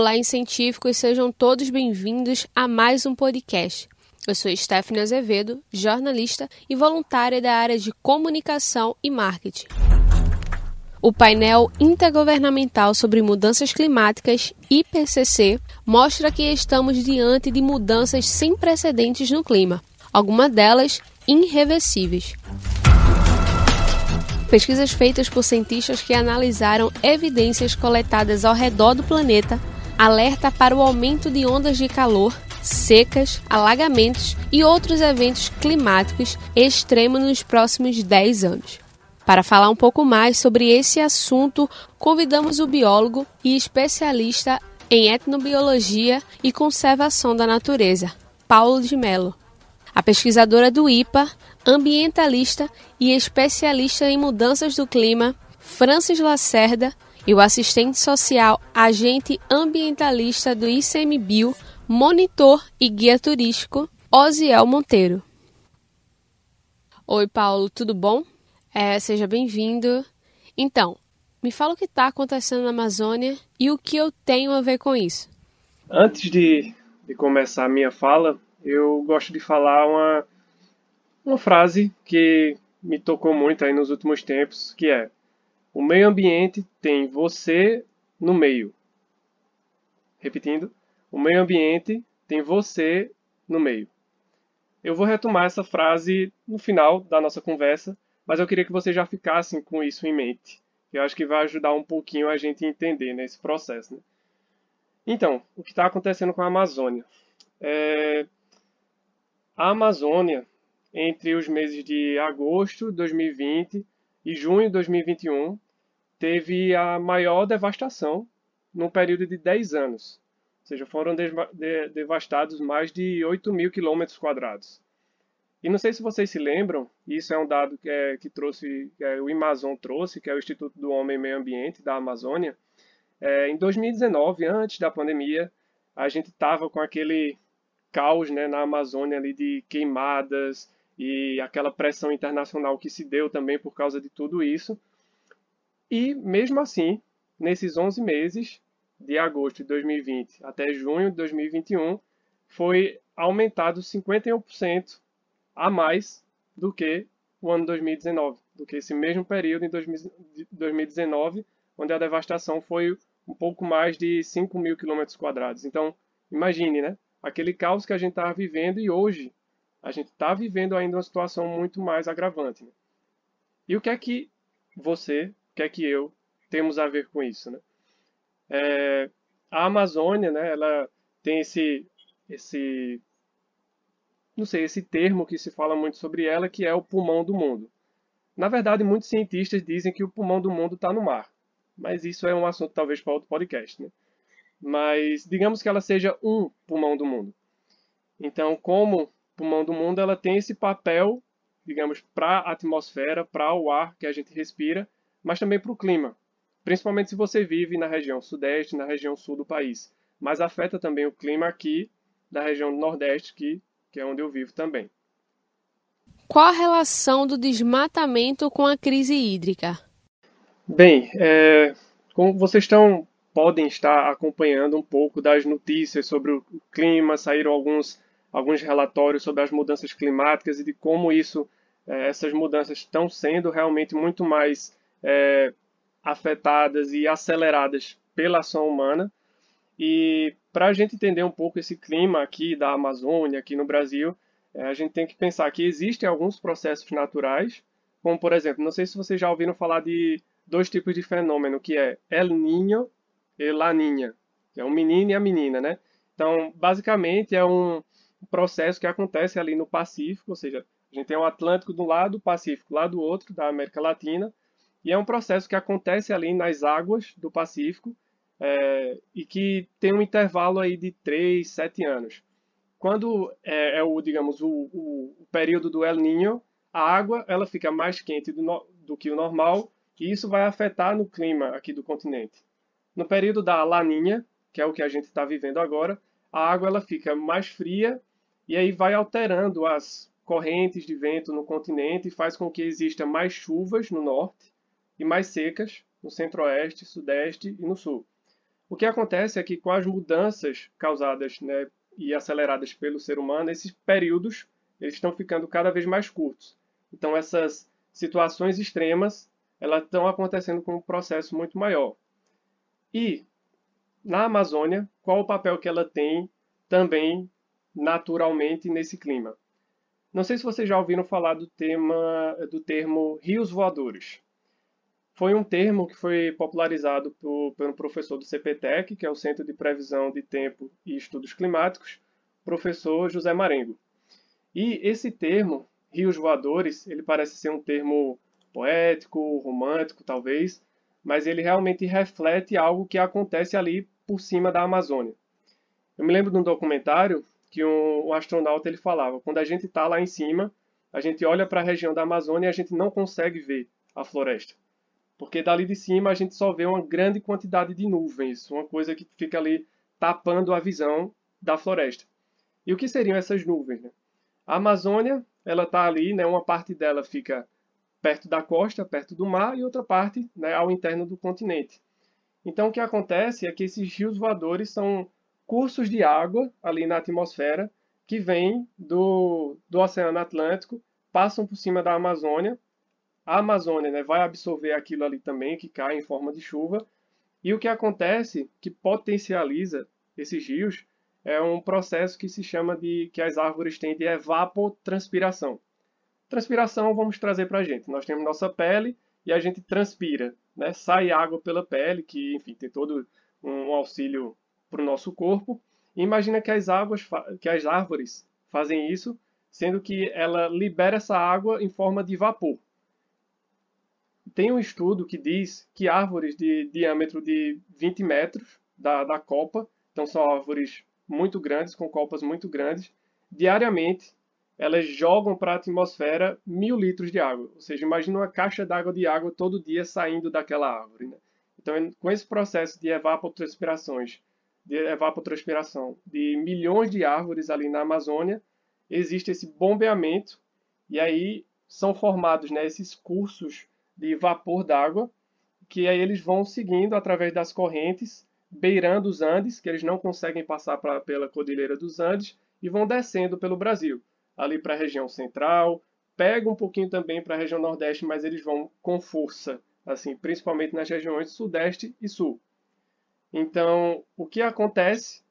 Olá, científicos, sejam todos bem-vindos a mais um podcast. Eu sou Stephanie Azevedo, jornalista e voluntária da área de comunicação e marketing. O painel intergovernamental sobre mudanças climáticas, IPCC, mostra que estamos diante de mudanças sem precedentes no clima, algumas delas irreversíveis. Pesquisas feitas por cientistas que analisaram evidências coletadas ao redor do planeta alerta para o aumento de ondas de calor, secas, alagamentos e outros eventos climáticos extremos nos próximos 10 anos. Para falar um pouco mais sobre esse assunto, convidamos o biólogo e especialista em etnobiologia e conservação da natureza, Paulo de Mello. A pesquisadora do IPA, ambientalista e especialista em mudanças do clima, Francis Lacerda, e o assistente social, agente ambientalista do ICMBio, monitor e guia turístico, Osiel Monteiro. Oi, Paulo, tudo bom? É, seja bem-vindo. Então, me fala o que está acontecendo na Amazônia e o que eu tenho a ver com isso. Antes de, de começar a minha fala, eu gosto de falar uma, uma frase que me tocou muito aí nos últimos tempos, que é o meio ambiente tem você no meio. Repetindo, o meio ambiente tem você no meio. Eu vou retomar essa frase no final da nossa conversa, mas eu queria que vocês já ficassem com isso em mente. Eu acho que vai ajudar um pouquinho a gente entender nesse né, processo. Né? Então, o que está acontecendo com a Amazônia? É... A Amazônia, entre os meses de agosto de 2020 e junho de 2021, teve a maior devastação num período de 10 anos. Ou seja, foram devastados mais de 8 mil quilômetros quadrados. E não sei se vocês se lembram, isso é um dado que, é, que trouxe, que é, o Amazon trouxe, que é o Instituto do Homem e Meio Ambiente da Amazônia. É, em 2019, antes da pandemia, a gente estava com aquele caos né, na Amazônia ali de queimadas e aquela pressão internacional que se deu também por causa de tudo isso. E, mesmo assim, nesses 11 meses, de agosto de 2020 até junho de 2021, foi aumentado 51% a mais do que o ano 2019, do que esse mesmo período em 2019, onde a devastação foi um pouco mais de 5 mil quilômetros quadrados. Então, imagine, né? Aquele caos que a gente estava vivendo e hoje a gente está vivendo ainda uma situação muito mais agravante. Né? E o que é que você, que é que eu temos a ver com isso, né? É, a Amazônia, né, ela tem esse, esse, não sei, esse termo que se fala muito sobre ela, que é o pulmão do mundo. Na verdade, muitos cientistas dizem que o pulmão do mundo está no mar, mas isso é um assunto talvez para outro podcast, né? Mas digamos que ela seja um pulmão do mundo. Então, como pulmão do mundo, ela tem esse papel, digamos, para a atmosfera, para o ar que a gente respira, mas também para o clima, principalmente se você vive na região sudeste, na região sul do país. Mas afeta também o clima aqui da região nordeste, que, que é onde eu vivo também. Qual a relação do desmatamento com a crise hídrica? Bem, é, como vocês estão podem estar acompanhando um pouco das notícias sobre o clima, saíram alguns, alguns relatórios sobre as mudanças climáticas e de como isso, é, essas mudanças estão sendo realmente muito mais é, afetadas e aceleradas pela ação humana. E para a gente entender um pouco esse clima aqui da Amazônia, aqui no Brasil, é, a gente tem que pensar que existem alguns processos naturais, como por exemplo, não sei se vocês já ouviram falar de dois tipos de fenômeno, que é El Niño e La Niña, que é o menino e a menina, né? Então, basicamente é um processo que acontece ali no Pacífico, ou seja, a gente tem o Atlântico de um lado, o Pacífico lá do outro, da América Latina, e é um processo que acontece ali nas águas do Pacífico é, e que tem um intervalo aí de 3, 7 anos. Quando é, é o, digamos, o, o, o, período do El Niño, a água ela fica mais quente do, no, do que o normal e isso vai afetar no clima aqui do continente. No período da Laninha, que é o que a gente está vivendo agora, a água ela fica mais fria e aí vai alterando as correntes de vento no continente e faz com que exista mais chuvas no norte e mais secas no centro-oeste, sudeste e no sul. O que acontece é que com as mudanças causadas né, e aceleradas pelo ser humano, esses períodos eles estão ficando cada vez mais curtos. Então essas situações extremas elas estão acontecendo com um processo muito maior. E na Amazônia, qual o papel que ela tem também naturalmente nesse clima? Não sei se vocês já ouviram falar do tema do termo rios voadores. Foi um termo que foi popularizado por, pelo professor do CPTEC, que é o Centro de Previsão de Tempo e Estudos Climáticos, professor José Marengo. E esse termo, rios voadores, ele parece ser um termo poético, romântico, talvez, mas ele realmente reflete algo que acontece ali por cima da Amazônia. Eu me lembro de um documentário que um, um astronauta ele falava, quando a gente está lá em cima, a gente olha para a região da Amazônia e a gente não consegue ver a floresta. Porque dali de cima a gente só vê uma grande quantidade de nuvens, uma coisa que fica ali tapando a visão da floresta. E o que seriam essas nuvens? Né? A Amazônia, ela está ali, né, uma parte dela fica perto da costa, perto do mar, e outra parte né, ao interno do continente. Então, o que acontece é que esses rios voadores são cursos de água ali na atmosfera que vêm do, do Oceano Atlântico, passam por cima da Amazônia. A Amazônia né, vai absorver aquilo ali também, que cai em forma de chuva. E o que acontece, que potencializa esses rios, é um processo que se chama de que as árvores têm de evapotranspiração. Transpiração vamos trazer para a gente. Nós temos nossa pele e a gente transpira, né? Sai água pela pele, que enfim tem todo um auxílio para o nosso corpo. E imagina que as águas, que as árvores fazem isso, sendo que ela libera essa água em forma de vapor. Tem um estudo que diz que árvores de diâmetro de 20 metros da, da copa, então são árvores muito grandes, com copas muito grandes, diariamente elas jogam para a atmosfera mil litros de água. Ou seja, imagina uma caixa d'água de água todo dia saindo daquela árvore. Né? Então, com esse processo de evapotranspirações, de evapotranspiração de milhões de árvores ali na Amazônia, existe esse bombeamento e aí são formados né, esses cursos de vapor d'água que aí eles vão seguindo através das correntes beirando os Andes, que eles não conseguem passar pra, pela Cordilheira dos Andes, e vão descendo pelo Brasil, ali para a região central, pega um pouquinho também para a região nordeste, mas eles vão com força, assim, principalmente nas regiões sudeste e sul. Então, o que acontece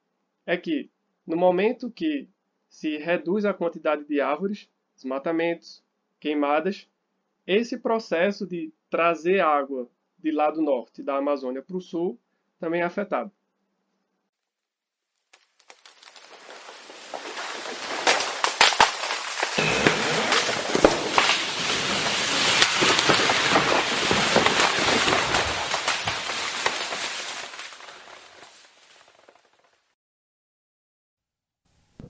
é que no momento que se reduz a quantidade de árvores, desmatamentos, queimadas, esse processo de trazer água de lado norte da Amazônia para o sul também é afetado.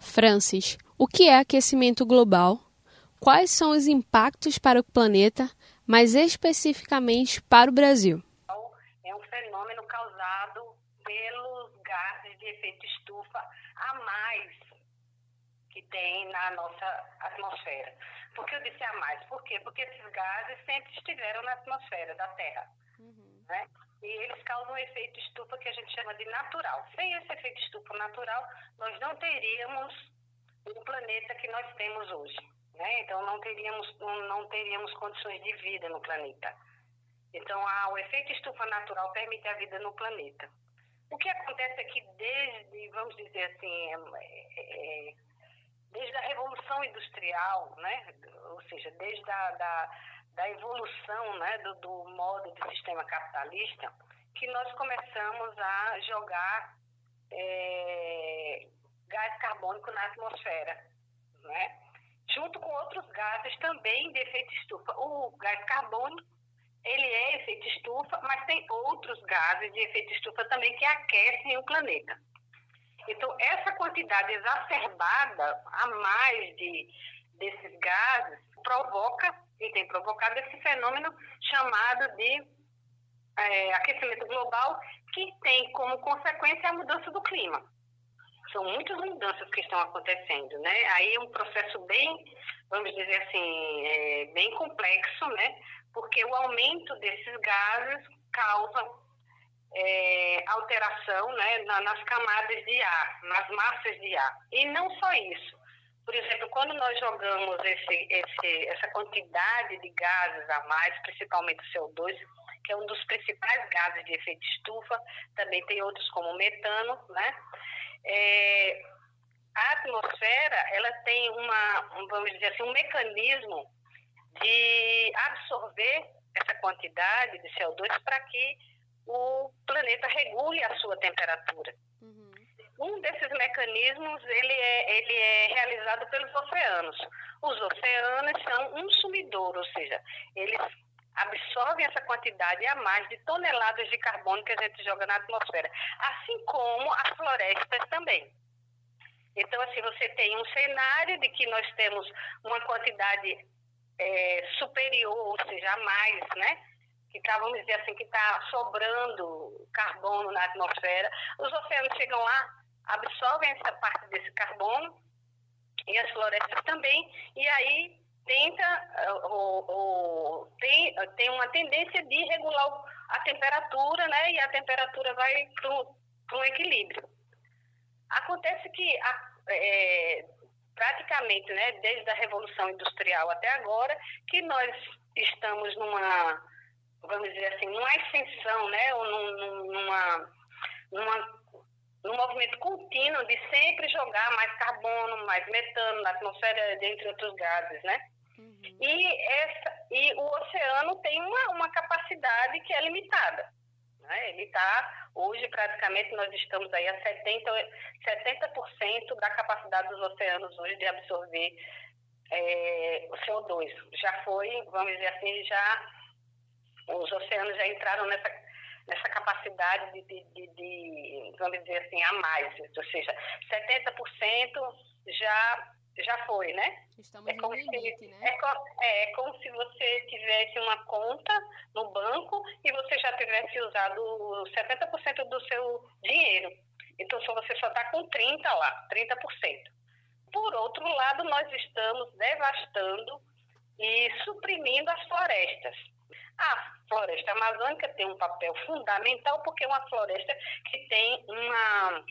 Francis, o que é aquecimento global? Quais são os impactos para o planeta, mais especificamente para o Brasil? efeito estufa a mais que tem na nossa atmosfera. Por que eu disse a mais? Por quê? Porque esses gases sempre estiveram na atmosfera da Terra. Uhum. Né? E eles causam um efeito estufa que a gente chama de natural. Sem esse efeito estufa natural, nós não teríamos o planeta que nós temos hoje. Né? Então, não teríamos, não teríamos condições de vida no planeta. Então, a, o efeito estufa natural permite a vida no planeta. O que acontece é que desde, vamos dizer assim, é, é, desde a Revolução Industrial, né, ou seja, desde a da, da evolução né, do, do modo de sistema capitalista, que nós começamos a jogar é, gás carbônico na atmosfera, né? Junto com outros gases também de efeito estufa. O gás carbônico ele é efeito estufa, mas tem outros gases de efeito estufa também que aquecem o planeta. Então, essa quantidade exacerbada a mais de, desses gases provoca, e tem provocado esse fenômeno chamado de é, aquecimento global, que tem como consequência a mudança do clima. São muitas mudanças que estão acontecendo, né? Aí é um processo bem, vamos dizer assim, é, bem complexo, né? porque o aumento desses gases causa é, alteração né, na, nas camadas de ar, nas massas de ar. E não só isso. Por exemplo, quando nós jogamos esse, esse, essa quantidade de gases a mais, principalmente o CO2, que é um dos principais gases de efeito estufa, também tem outros como metano, né? É, a atmosfera, ela tem uma, vamos dizer assim, um mecanismo de absorver essa quantidade de CO2 para que o planeta regule a sua temperatura. Uhum. Um desses mecanismos ele é, ele é realizado pelos oceanos. Os oceanos são um sumidor, ou seja, eles absorvem essa quantidade a mais de toneladas de carbono que a gente joga na atmosfera, assim como as florestas também. Então, assim, você tem um cenário de que nós temos uma quantidade é, superior, ou seja, a mais, né? Que está, vamos dizer assim, que está sobrando carbono na atmosfera. Os oceanos chegam lá, absorvem essa parte desse carbono e as florestas também, e aí tenta, ou, ou, tem, tem uma tendência de regular a temperatura, né? E a temperatura vai para um equilíbrio. Acontece que é, praticamente, né, desde a Revolução Industrial até agora, que nós estamos numa, vamos dizer assim, numa ascensão, né, ou numa, numa, num movimento contínuo de sempre jogar mais carbono, mais metano na atmosfera, dentre outros gases, né? Uhum. E, essa, e o oceano tem uma, uma capacidade que é limitada. Né? Ele está, hoje praticamente nós estamos aí a 70%, 70% da capacidade dos oceanos hoje de absorver é, o CO2. Já foi, vamos dizer assim, já os oceanos já entraram nessa, nessa capacidade de, de, de, de vamos dizer assim, a mais, ou seja, 70% já já foi, né? Estamos é no limite, se, né? É, é, é, como se você tivesse uma conta no banco e você já tivesse usado 70% do seu dinheiro. Então, só você só está com 30% lá, 30%. Por outro lado, nós estamos devastando e suprimindo as florestas. A floresta amazônica tem um papel fundamental porque é uma floresta que tem uma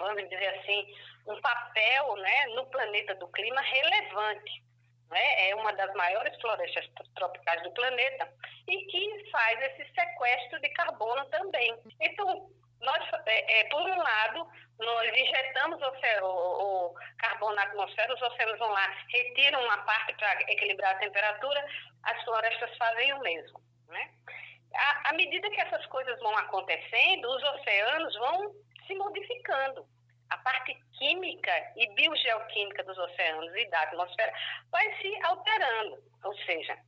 vamos dizer assim, um papel né, no planeta do clima relevante. Né? É uma das maiores florestas tropicais do planeta e que faz esse sequestro de carbono também. Então, nós, é, é, por um lado, nós injetamos o, o, o, carbono na atmosfera, os oceanos vão lá, retiram uma parte para equilibrar a temperatura, as florestas fazem o mesmo. Né? À, à medida que essas coisas vão acontecendo, os oceanos vão se modificando. A parte química e biogeoquímica dos oceanos e da atmosfera vai se alterando. Ou seja,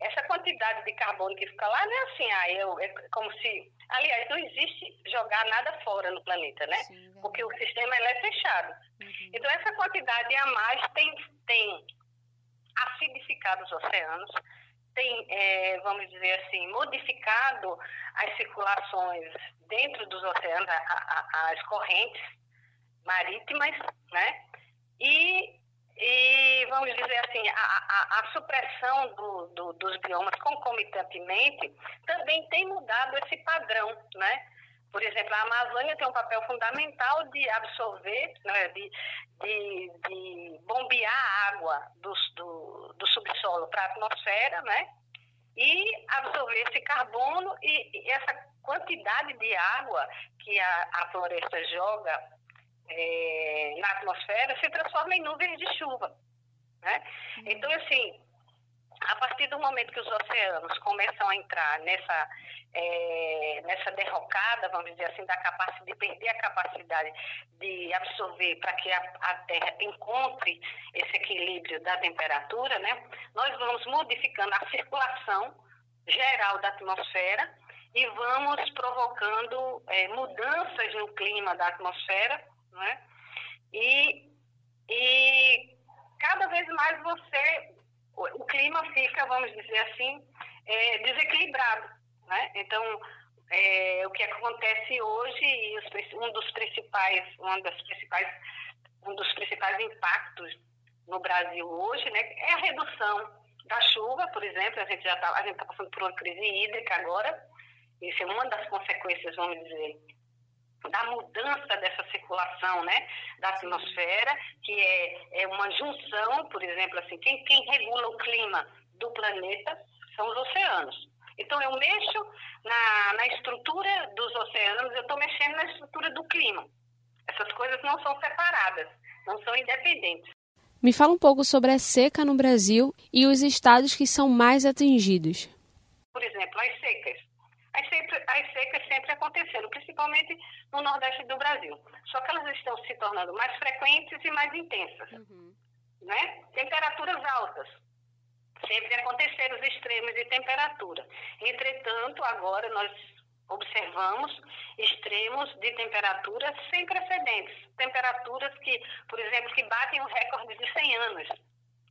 essa quantidade de carbono que fica lá não é assim, ah, eu, é como se. Aliás, não existe jogar nada fora no planeta, né? Sim, Porque o sistema é fechado. Uhum. Então, essa quantidade a mais tem, tem acidificado os oceanos, tem, é, vamos dizer assim, modificado as circulações dentro dos oceanos, a, a, as correntes marítimas, né? E, e vamos dizer assim, a, a, a supressão do, do, dos biomas concomitantemente também tem mudado esse padrão, né? Por exemplo, a Amazônia tem um papel fundamental de absorver, né, de, de, de bombear água do, do, do subsolo para a atmosfera, né? E absorver esse carbono e, e essa quantidade de água que a, a floresta joga é, na atmosfera se transforma em nuvens de chuva. Né? Uhum. Então, assim, a partir do momento que os oceanos começam a entrar nessa, é, nessa derrocada, vamos dizer assim, da capacidade de perder a capacidade de absorver para que a, a, Terra encontre esse equilíbrio da temperatura, né? Nós vamos modificando a circulação geral da atmosfera e vamos provocando é, mudanças no clima da atmosfera não é? E, e cada vez mais você, o, o clima fica, vamos dizer assim, é, desequilibrado, né? Então, é, o que acontece hoje, um dos principais, uma das principais, um dos principais impactos no Brasil hoje, né, é a redução da chuva, por exemplo, a gente já está tá passando por uma crise hídrica agora, isso é uma das consequências, vamos dizer, da mudança dessa circulação né, da atmosfera, que é, é uma junção, por exemplo, assim, quem, quem regula o clima do planeta são os oceanos. Então, eu mexo na, na estrutura dos oceanos, eu estou mexendo na estrutura do clima. Essas coisas não são separadas, não são independentes. Me fala um pouco sobre a seca no Brasil e os estados que são mais atingidos. Por exemplo, as secas. As, sempre, as secas sempre acontecendo, principalmente no Nordeste do Brasil. Só que elas estão se tornando mais frequentes e mais intensas. Uhum. Né? Temperaturas altas. Sempre aconteceram os extremos de temperatura. Entretanto, agora nós observamos extremos de temperatura sem precedentes. Temperaturas que, por exemplo, que batem o recorde de 100 anos.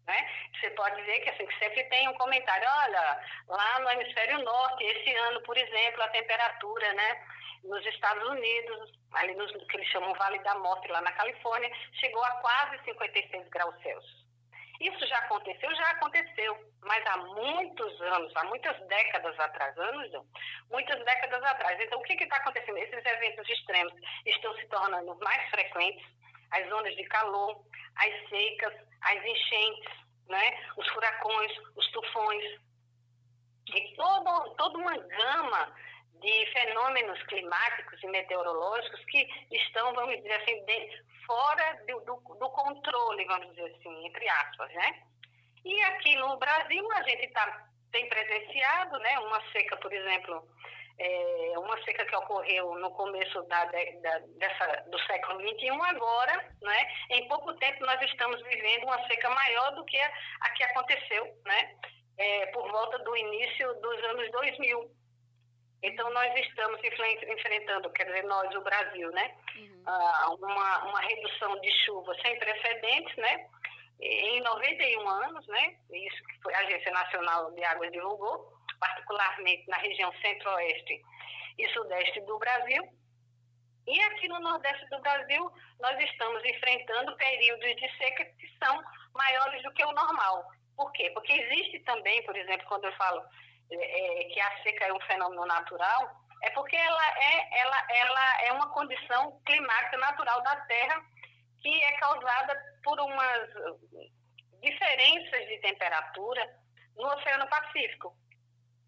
Né? Você pode ver que, assim, sempre tem um comentário, olha, lá no hemisfério norte, esse ano, por exemplo, a temperatura, né, nos Estados Unidos, ali no que eles chamam Vale da Morte, lá na Califórnia, chegou a quase 56 graus Celsius. Isso já aconteceu? Já aconteceu, mas há muitos anos, há muitas décadas atrás, anos não, muitas décadas atrás. Então, o que está acontecendo? Esses eventos extremos estão se tornando mais frequentes, as ondas de calor, as secas, as enchentes, né? os furacões, os tufões, e todo, toda uma gama de fenômenos climáticos e meteorológicos que estão, vamos dizer assim, de, fora do, do, do, controle, vamos dizer assim, entre aspas, né? E aqui no Brasil a gente tá, tem presenciado, né, uma seca, por exemplo, é, uma seca que ocorreu no começo da, da, dessa, do século XXI, agora, né, em pouco tempo nós estamos vivendo uma seca maior do que a, a que aconteceu, né, é, por volta do início dos anos 2000. Então, nós estamos enfrentando, quer dizer, nós, o Brasil, né, uhum. uh, uma, uma redução de chuva sem precedentes, né, em 91 anos, né, isso que a Agência Nacional de Águas divulgou, particularmente na região centro-oeste e sudeste do Brasil. E aqui no nordeste do Brasil, nós estamos enfrentando períodos de seca que são maiores do que o normal. Por quê? Porque existe também, por exemplo, quando eu falo é, que a seca é um fenômeno natural, é porque ela é, ela, ela é uma condição climática natural da Terra que é causada por umas diferenças de temperatura no Oceano Pacífico.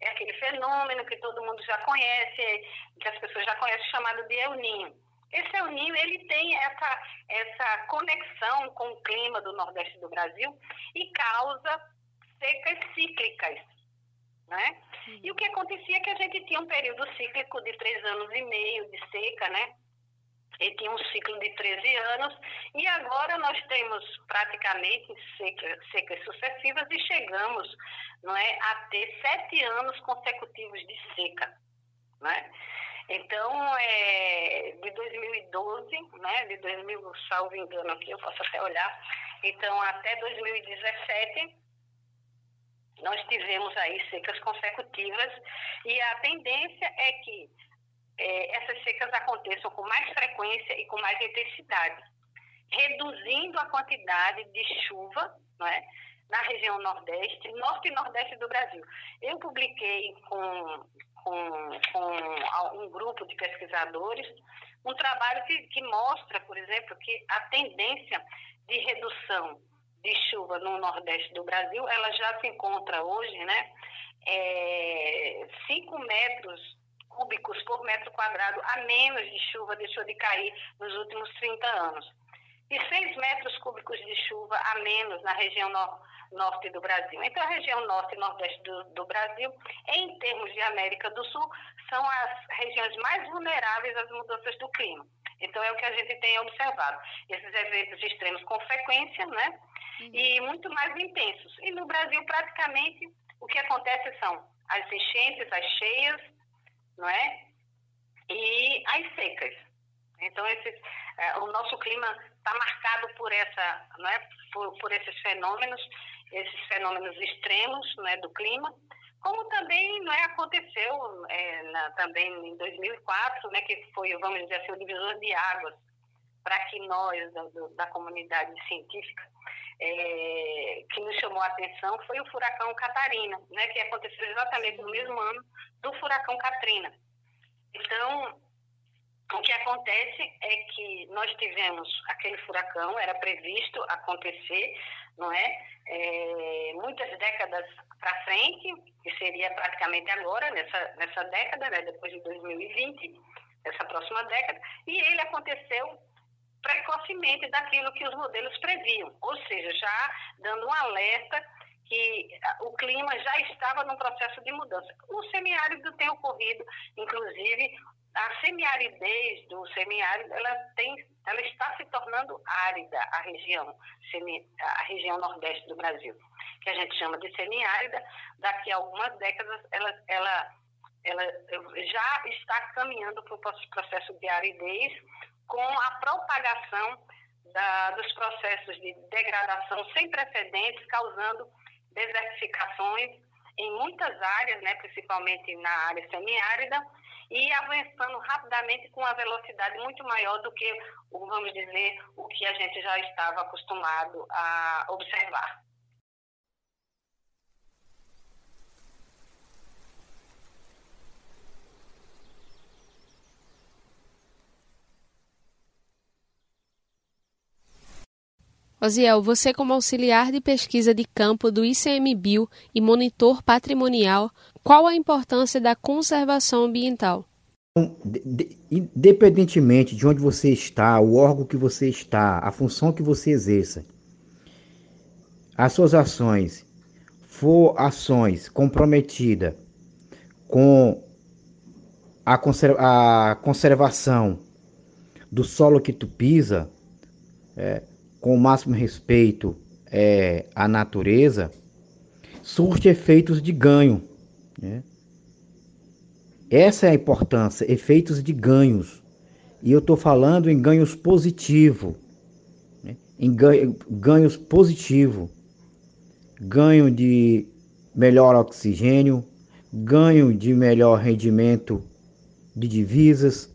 É aquele fenômeno que todo mundo já conhece, que as pessoas já conhecem, chamado de El Ninho. Esse El Ninho, ele tem essa, essa conexão com o clima do Nordeste do Brasil e causa secas cíclicas né? E o que acontecia é que a gente tinha um período cíclico de três anos e meio de seca, né? E tinha um ciclo de 13 anos, e agora nós temos praticamente seca, secas sucessivas e chegamos não é, a ter sete anos consecutivos de seca. Né? Então, é, de 2012, né, de 2000, salvo engano aqui, eu posso até olhar, então até 2017, nós tivemos aí secas consecutivas e a tendência é que é, essas secas aconteçam com mais frequência e com mais intensidade, reduzindo a quantidade de chuva não é, na região Nordeste, Norte e Nordeste do Brasil. Eu publiquei com, com, com um grupo de pesquisadores um trabalho que, que mostra, por exemplo, que a tendência de redução de chuva no Nordeste do Brasil, ela já se encontra hoje, né? É, 5 metros cúbicos por metro quadrado a menos de chuva deixou de cair nos últimos 30 anos. E 6 metros cúbicos de chuva a menos na região no, norte do Brasil. Então, a região norte e nordeste do, do Brasil, em termos de América do Sul, são as regiões mais vulneráveis às mudanças do clima. Então, é o que a gente tem observado. Esses eventos extremos com frequência, né? uhum. e muito mais intensos. E no Brasil, praticamente, o que acontece são as enchentes, as cheias, não é? E as secas. Então, esse, é, o nosso clima está marcado por, essa, não é? Por, por, esses fenômenos, esses fenômenos extremos não é? do clima, como também não é, aconteceu é, na, também em 2004, né, que foi, vamos dizer assim, o divisor de águas para que nós, da, da comunidade científica, é, que nos chamou a atenção foi o furacão Catarina, né, que aconteceu exatamente no mesmo ano do furacão Katrina. Então, o que acontece é que nós tivemos aquele furacão, era previsto acontecer, não é? é muitas décadas para frente, que seria praticamente agora, nessa, nessa década, né, depois de 2020, essa próxima década, e ele aconteceu precocemente daquilo que os modelos previam, ou seja, já dando um alerta que o clima já estava num processo de mudança. O semiárido tem ocorrido, inclusive, a semiaridez do semiárido, ela, tem, ela está se tornando árida, a região, semi, a região nordeste do Brasil, que a gente chama de semiárida. Daqui a algumas décadas, ela, ela, ela já está caminhando para o processo de aridez, com a propagação da, dos processos de degradação sem precedentes, causando desertificações em muitas áreas, né, principalmente na área semiárida, e avançando rapidamente com uma velocidade muito maior do que, vamos dizer, o que a gente já estava acostumado a observar. Osiel, você como auxiliar de pesquisa de campo do ICMBio e monitor patrimonial, qual a importância da conservação ambiental? Independentemente de onde você está, o órgão que você está, a função que você exerça, as suas ações for ações comprometidas com a, conservação do solo que tu pisa, é, com o máximo respeito é, à natureza, surte efeitos de ganho. Né? Essa é a importância, efeitos de ganhos. E eu estou falando em ganhos positivos. Né? Em ganho, ganhos positivos. Ganho de melhor oxigênio, ganho de melhor rendimento de divisas,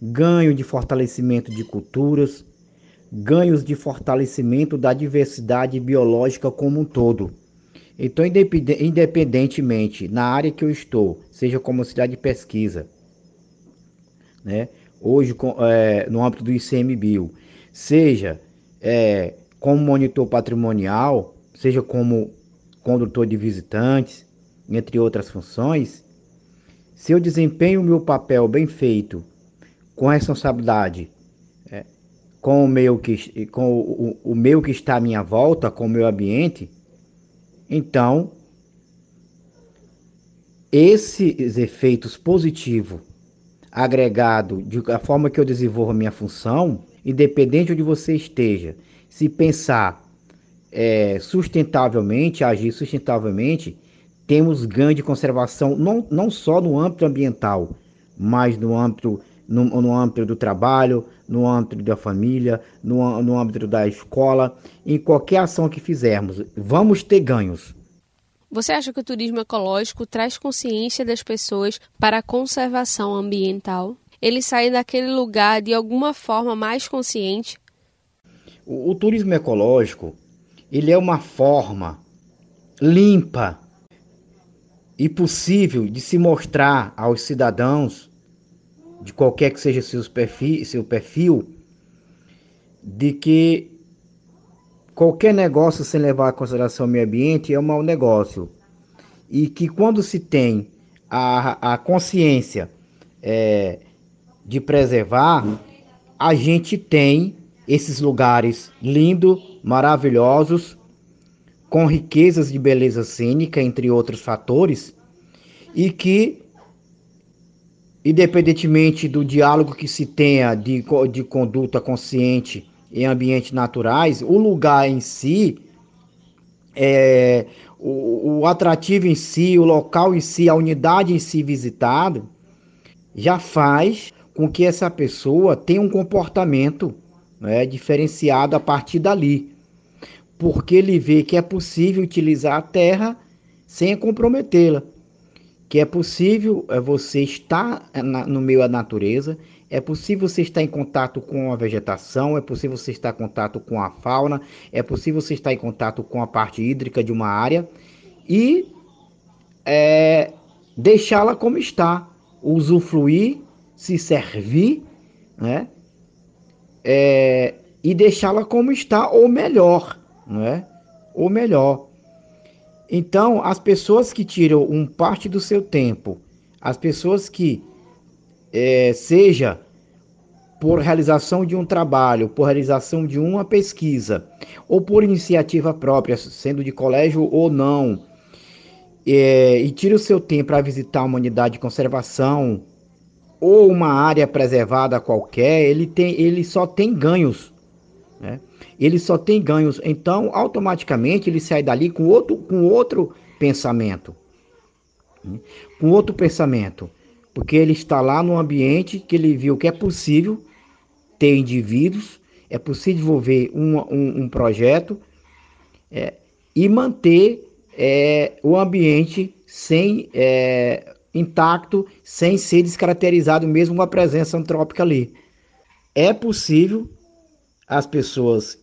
ganho de fortalecimento de culturas, ganhos de fortalecimento da diversidade biológica como um todo. Então, independentemente na área que eu estou, seja como cidade de pesquisa, né, hoje é, no âmbito do ICMBio, seja é, como monitor patrimonial, seja como condutor de visitantes, entre outras funções, se eu desempenho o meu papel bem feito, com responsabilidade com o meu que, com o, o meu que está à minha volta, com o meu ambiente, então esses efeitos positivos agregado de a forma que eu desenvolvo a minha função, independente de onde você esteja, se pensar é, sustentavelmente, agir sustentavelmente, temos ganho de conservação não, não só no âmbito ambiental, mas no âmbito no, no âmbito do trabalho, no âmbito da família, no, no âmbito da escola, em qualquer ação que fizermos, vamos ter ganhos. Você acha que o turismo ecológico traz consciência das pessoas para a conservação ambiental? Ele sai daquele lugar de alguma forma mais consciente? O, o turismo ecológico, ele é uma forma limpa e possível de se mostrar aos cidadãos de qualquer que seja seu perfil, seu perfil, de que qualquer negócio sem levar em consideração o meio ambiente é um mau negócio. E que quando se tem a, a consciência é, de preservar, a gente tem esses lugares lindos, maravilhosos, com riquezas de beleza cênica, entre outros fatores, e que independentemente do diálogo que se tenha de, de conduta consciente em ambientes naturais, o lugar em si, é, o, o atrativo em si, o local em si, a unidade em si visitado, já faz com que essa pessoa tenha um comportamento né, diferenciado a partir dali. Porque ele vê que é possível utilizar a terra sem comprometê-la que é possível é, você estar é, no meio da natureza, é possível você estar em contato com a vegetação, é possível você estar em contato com a fauna, é possível você estar em contato com a parte hídrica de uma área e é, deixá-la como está, usufruir se servir, né? É, e deixá-la como está ou melhor, não é? Ou melhor. Então, as pessoas que tiram um parte do seu tempo, as pessoas que é, seja por realização de um trabalho, por realização de uma pesquisa, ou por iniciativa própria, sendo de colégio ou não, é, e tira o seu tempo para visitar uma unidade de conservação ou uma área preservada qualquer, ele, tem, ele só tem ganhos. Né? Ele só tem ganhos. Então, automaticamente, ele sai dali com outro, com outro pensamento. Né? Com outro pensamento porque ele está lá no ambiente que ele viu que é possível ter indivíduos, é possível desenvolver um, um, um projeto é, e manter é, o ambiente sem é, intacto, sem ser descaracterizado mesmo a presença antrópica ali. É possível as pessoas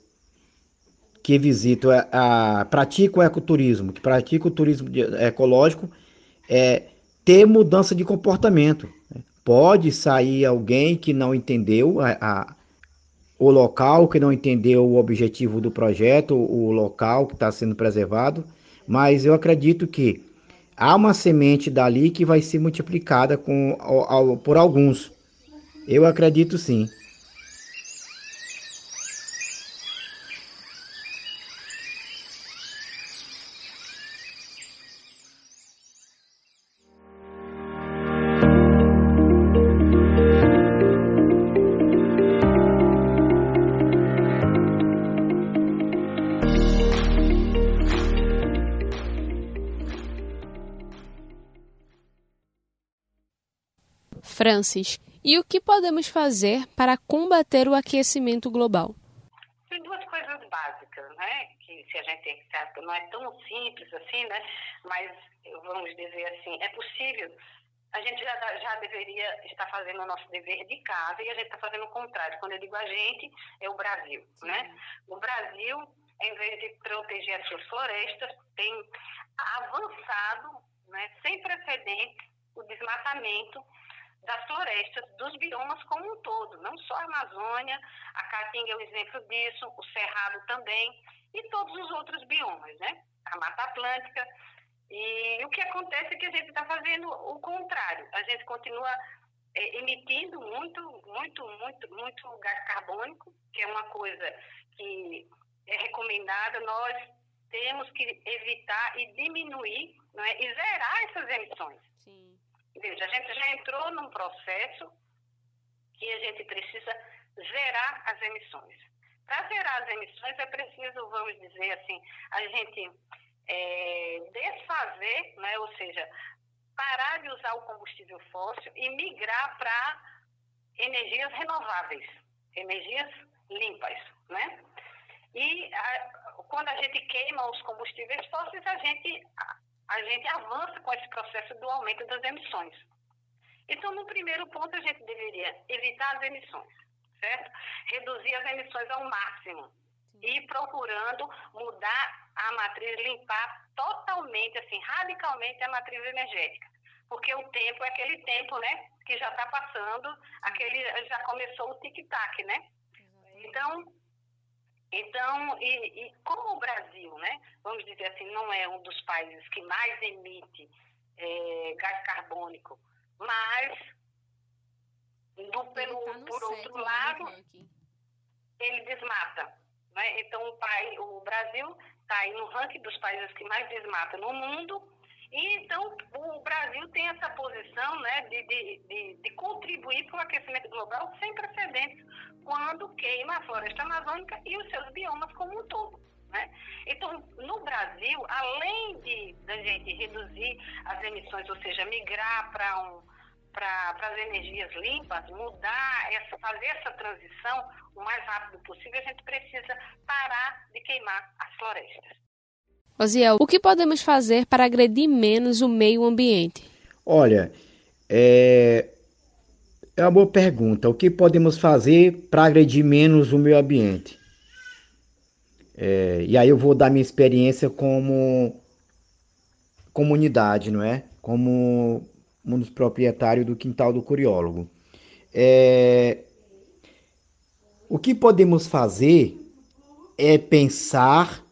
que visitam, a, a praticam o ecoturismo, que praticam o turismo ecológico, é, ter mudança de comportamento. Pode sair alguém que não entendeu a, a, o local, que não entendeu o objetivo do projeto, o local que está sendo preservado, mas eu acredito que há uma semente dali que vai ser multiplicada com, ao, ao, por alguns. Eu acredito sim. Francis, e o que podemos fazer para combater o aquecimento global? Tem duas coisas básicas, né? Que se a gente não é tão simples assim, né? Mas vamos dizer assim, é possível. A gente já, já deveria estar fazendo o nosso dever de casa e a gente está fazendo o contrário. Quando eu digo a gente, é o Brasil, Sim. né? O Brasil, em vez de proteger as suas florestas, tem avançado, né, sem precedentes, o desmatamento das florestas, dos biomas como um todo, não só a Amazônia, a Caatinga é um exemplo disso, o Cerrado também, e todos os outros biomas, né? A Mata Atlântica. E o que acontece é que a gente está fazendo o contrário, a gente continua é, emitindo muito, muito, muito, muito gás carbônico, que é uma coisa que é recomendada, nós temos que evitar e diminuir é? e zerar essas emissões. Veja, a gente já entrou num processo que a gente precisa zerar as emissões. Para zerar as emissões é preciso, vamos dizer assim, a gente é, desfazer, né, ou seja, parar de usar o combustível fóssil e migrar para energias renováveis, energias limpas, né? E a, quando a gente queima os combustíveis fósseis, a gente a gente avança com esse processo do aumento das emissões. Então, no primeiro ponto, a gente deveria evitar as emissões, certo? Reduzir as emissões ao máximo e procurando mudar a matriz, limpar totalmente, assim, radicalmente a matriz energética. Porque o tempo é aquele tempo, né, que já está passando, aquele já começou o tic-tac, né? Então, então, e, e, como o Brasil, né, vamos dizer assim, não é um dos países que mais emite é, gás carbônico, mas do, pelo, tá por outro né, lado, ele desmata. Né? Então, o, pai, o Brasil está aí no ranking dos países que mais desmata no mundo e então o Brasil tem essa posição né, de, de, de, de contribuir para o aquecimento global sem precedentes quando queima a floresta amazônica e os seus biomas como um todo. Né? Então, no Brasil, além de da gente reduzir as emissões, ou seja, migrar para um, para as energias limpas, mudar, essa, fazer essa transição o mais rápido possível, a gente precisa parar de queimar as florestas. Osiel, o que podemos fazer para agredir menos o meio ambiente? Olha, é, é uma boa pergunta. O que podemos fazer para agredir menos o meio ambiente? É, e aí eu vou dar minha experiência como comunidade, não é? Como um dos proprietários do quintal do curiólogo. É... O que podemos fazer é pensar,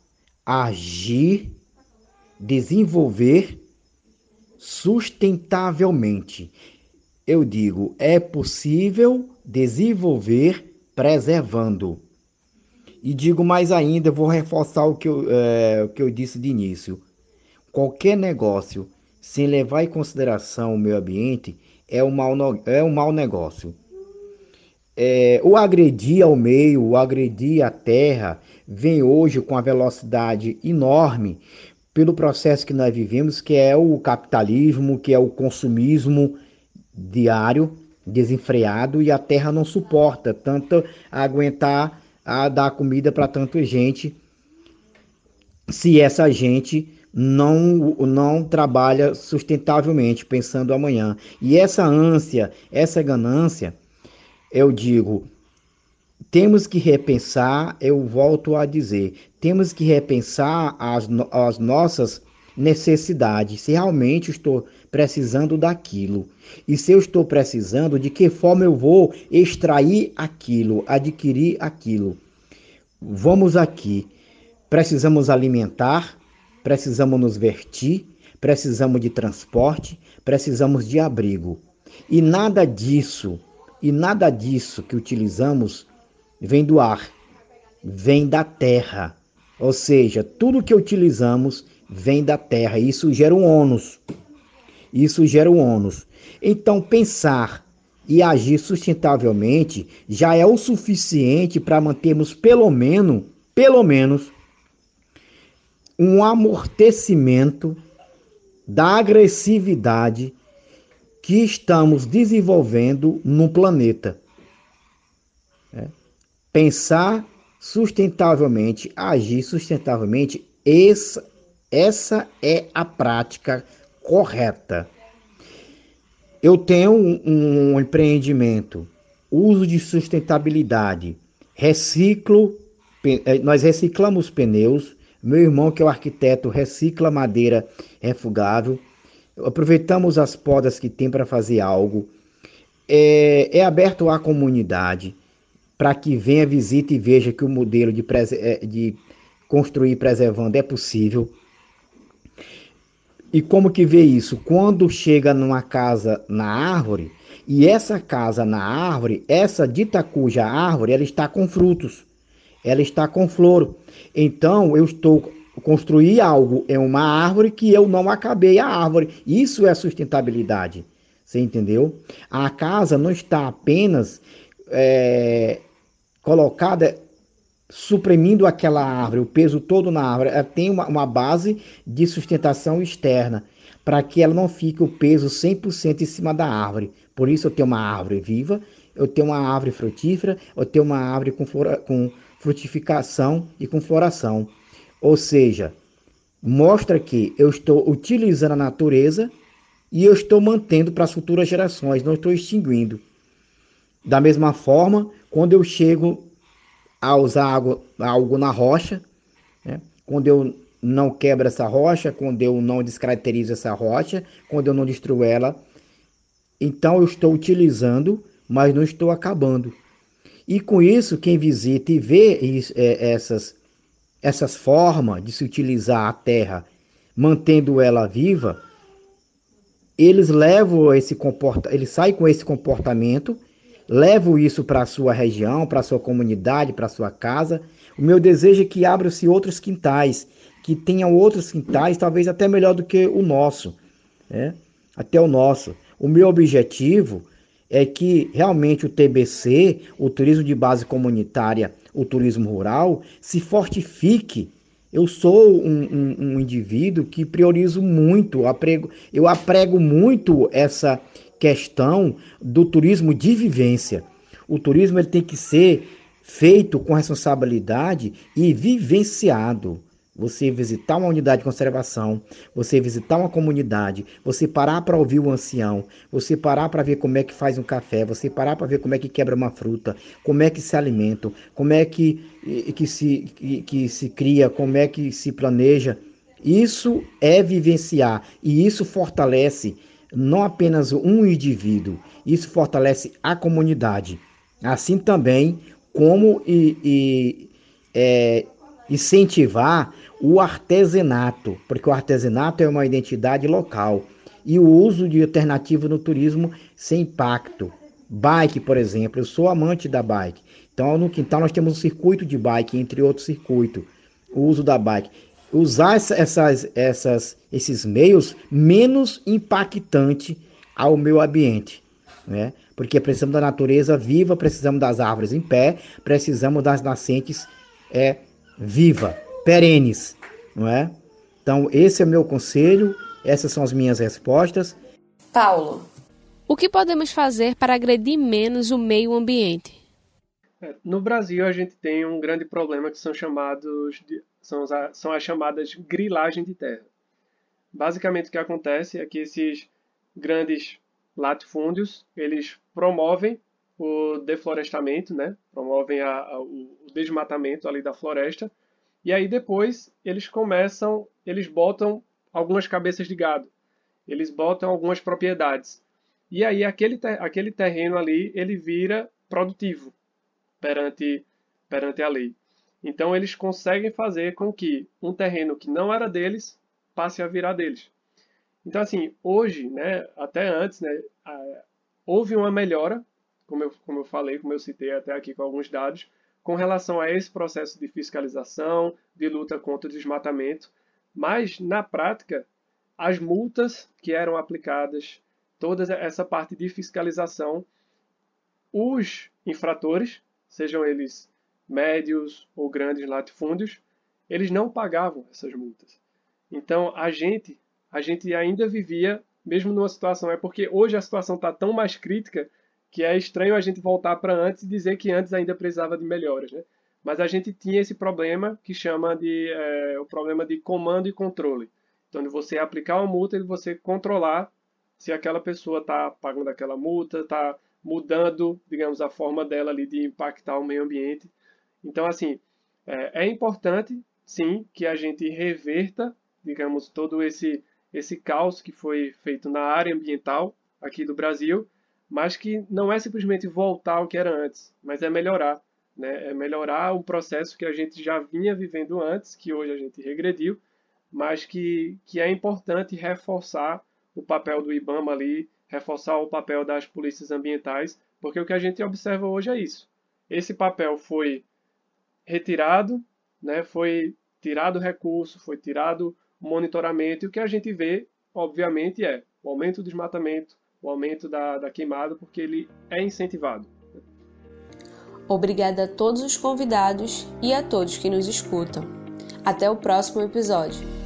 agir, desenvolver sustentavelmente. Eu digo, é possível desenvolver preservando. E digo mais ainda, vou reforçar o que eu, é, o que eu disse de início. Qualquer negócio sem levar em consideração o meio ambiente é um mau, é um mau negócio. É, o agredir ao meio, o agredir a terra, vem hoje com a velocidade enorme pelo processo que nós vivemos, que é o capitalismo, que é o consumismo diário, desenfreado, e a terra não suporta tanto aguentar a dar comida para tanta gente se essa gente não, não trabalha sustentavelmente, pensando amanhã. E essa ânsia, essa ganância, eu digo, temos que repensar, eu volto a dizer, temos que repensar as, as nossas necessidades, se realmente estou precisando daquilo. E se eu estou precisando, de que forma eu vou extrair aquilo, adquirir aquilo. Vamos aqui. Precisamos alimentar, precisamos nos vestir, precisamos de transporte, precisamos de abrigo. E nada disso, e nada disso que utilizamos vem do ar, vem da terra. Ou seja, tudo que utilizamos vem da terra. Isso gera um ônus. Isso gera um ônus. Então, pensar e agir sustentavelmente já é o suficiente para mantermos pelo menos, pelo menos, um amortecimento da agressividade que estamos desenvolvendo no planeta. É. Pensar sustentavelmente, agir sustentavelmente, essa, essa é a prática correta. Eu tenho um, um empreendimento, uso de sustentabilidade, reciclo, eh, nós reciclamos pneus, meu irmão, que é o arquiteto, recicla madeira refugável, aproveitamos as podas que tem para fazer algo, é, é aberto à comunidade, para que venha, visite e veja que o modelo de, eh, de construir preservando é possível. E como que vê isso? Quando chega numa casa na árvore, e essa casa na árvore, essa dita cuja árvore, ela está com frutos, ela está com flor. Então eu estou construir algo em uma árvore que eu não acabei a árvore. Isso é sustentabilidade. Você entendeu? A casa não está apenas é, colocada suprimindo aquela árvore, o peso todo na árvore, ela tem uma, uma base de sustentação externa, para que ela não fique o peso 100% em cima da árvore. Por isso eu tenho uma árvore viva, eu tenho uma árvore frutífera, eu tenho uma árvore com, flora, com frutificação e com floração. Ou seja, mostra que eu estou utilizando a natureza e eu estou mantendo para as futuras gerações, não estou extinguindo. Da mesma forma, quando eu chego a usar algo, algo na rocha, né? quando eu não quebro essa rocha, quando eu não descaracterizo essa rocha, quando eu não destruo ela, então eu estou utilizando, mas não estou acabando. E com isso, quem visita e vê é, essas, essas formas de se utilizar a terra, mantendo ela viva, eles levam esse comportamento, eles saem com esse comportamento levo isso para a sua região, para a sua comunidade, para a sua casa. O meu desejo é que abram-se outros quintais, que tenham outros quintais, talvez até melhor do que o nosso, né? até o nosso. O meu objetivo é que realmente o TBC, o turismo de base comunitária, o turismo rural, se fortifique. Eu sou um, um, um indivíduo que priorizo muito, aprego, eu aprego muito essa questão do turismo de vivência. O turismo ele tem que ser feito com responsabilidade e vivenciado. Você visitar uma unidade de conservação, você visitar uma comunidade, você parar para ouvir o ancião, você parar para ver como é que faz um café, você parar para ver como é que quebra uma fruta, como é que se alimenta, como é que, que, se, que, que se cria, como é que se planeja. Isso é vivenciar e isso fortalece não apenas um indivíduo, isso fortalece a comunidade. Assim também como e, e é, incentivar o artesanato, porque o artesanato é uma identidade local e o uso de alternativa no turismo sem impacto. Bike, por exemplo, eu sou amante da bike. Então, no quintal nós temos um circuito de bike, entre outros circuitos, o uso da bike. Usar essas, essas, esses meios menos impactante ao meio ambiente, né? Porque precisamos da natureza viva, precisamos das árvores em pé, precisamos das nascentes é, viva, perenes, não é? Então, esse é o meu conselho, essas são as minhas respostas. Paulo, o que podemos fazer para agredir menos o meio ambiente? É, no Brasil, a gente tem um grande problema que são chamados de, são, as, são as chamadas grilagem de terra. Basicamente, o que acontece é que esses grandes latifúndios eles promovem o deflorestamento, né? Promovem a, a, o desmatamento ali da floresta. E aí depois eles começam, eles botam algumas cabeças de gado. Eles botam algumas propriedades. E aí aquele, aquele terreno ali, ele vira produtivo perante, perante a lei. Então eles conseguem fazer com que um terreno que não era deles passe a virar deles. Então assim, hoje, né, até antes, né, houve uma melhora, como eu, como eu falei, como eu citei até aqui com alguns dados, com relação a esse processo de fiscalização, de luta contra o desmatamento, mas na prática, as multas que eram aplicadas, toda essa parte de fiscalização, os infratores, sejam eles médios ou grandes latifúndios, eles não pagavam essas multas. Então a gente, a gente ainda vivia, mesmo numa situação, é porque hoje a situação está tão mais crítica que é estranho a gente voltar para antes e dizer que antes ainda precisava de melhoras, né? Mas a gente tinha esse problema que chama de é, o problema de comando e controle. Então, de você aplicar uma multa e você controlar se aquela pessoa está pagando aquela multa, está mudando, digamos, a forma dela ali de impactar o meio ambiente. Então, assim, é, é importante, sim, que a gente reverta, digamos, todo esse esse caos que foi feito na área ambiental aqui do Brasil mas que não é simplesmente voltar ao que era antes, mas é melhorar. Né? É melhorar o processo que a gente já vinha vivendo antes, que hoje a gente regrediu, mas que, que é importante reforçar o papel do IBAMA ali, reforçar o papel das polícias ambientais, porque o que a gente observa hoje é isso. Esse papel foi retirado, né? foi tirado recurso, foi tirado monitoramento, e o que a gente vê, obviamente, é o aumento do desmatamento, o aumento da, da queimada, porque ele é incentivado. Obrigada a todos os convidados e a todos que nos escutam. Até o próximo episódio.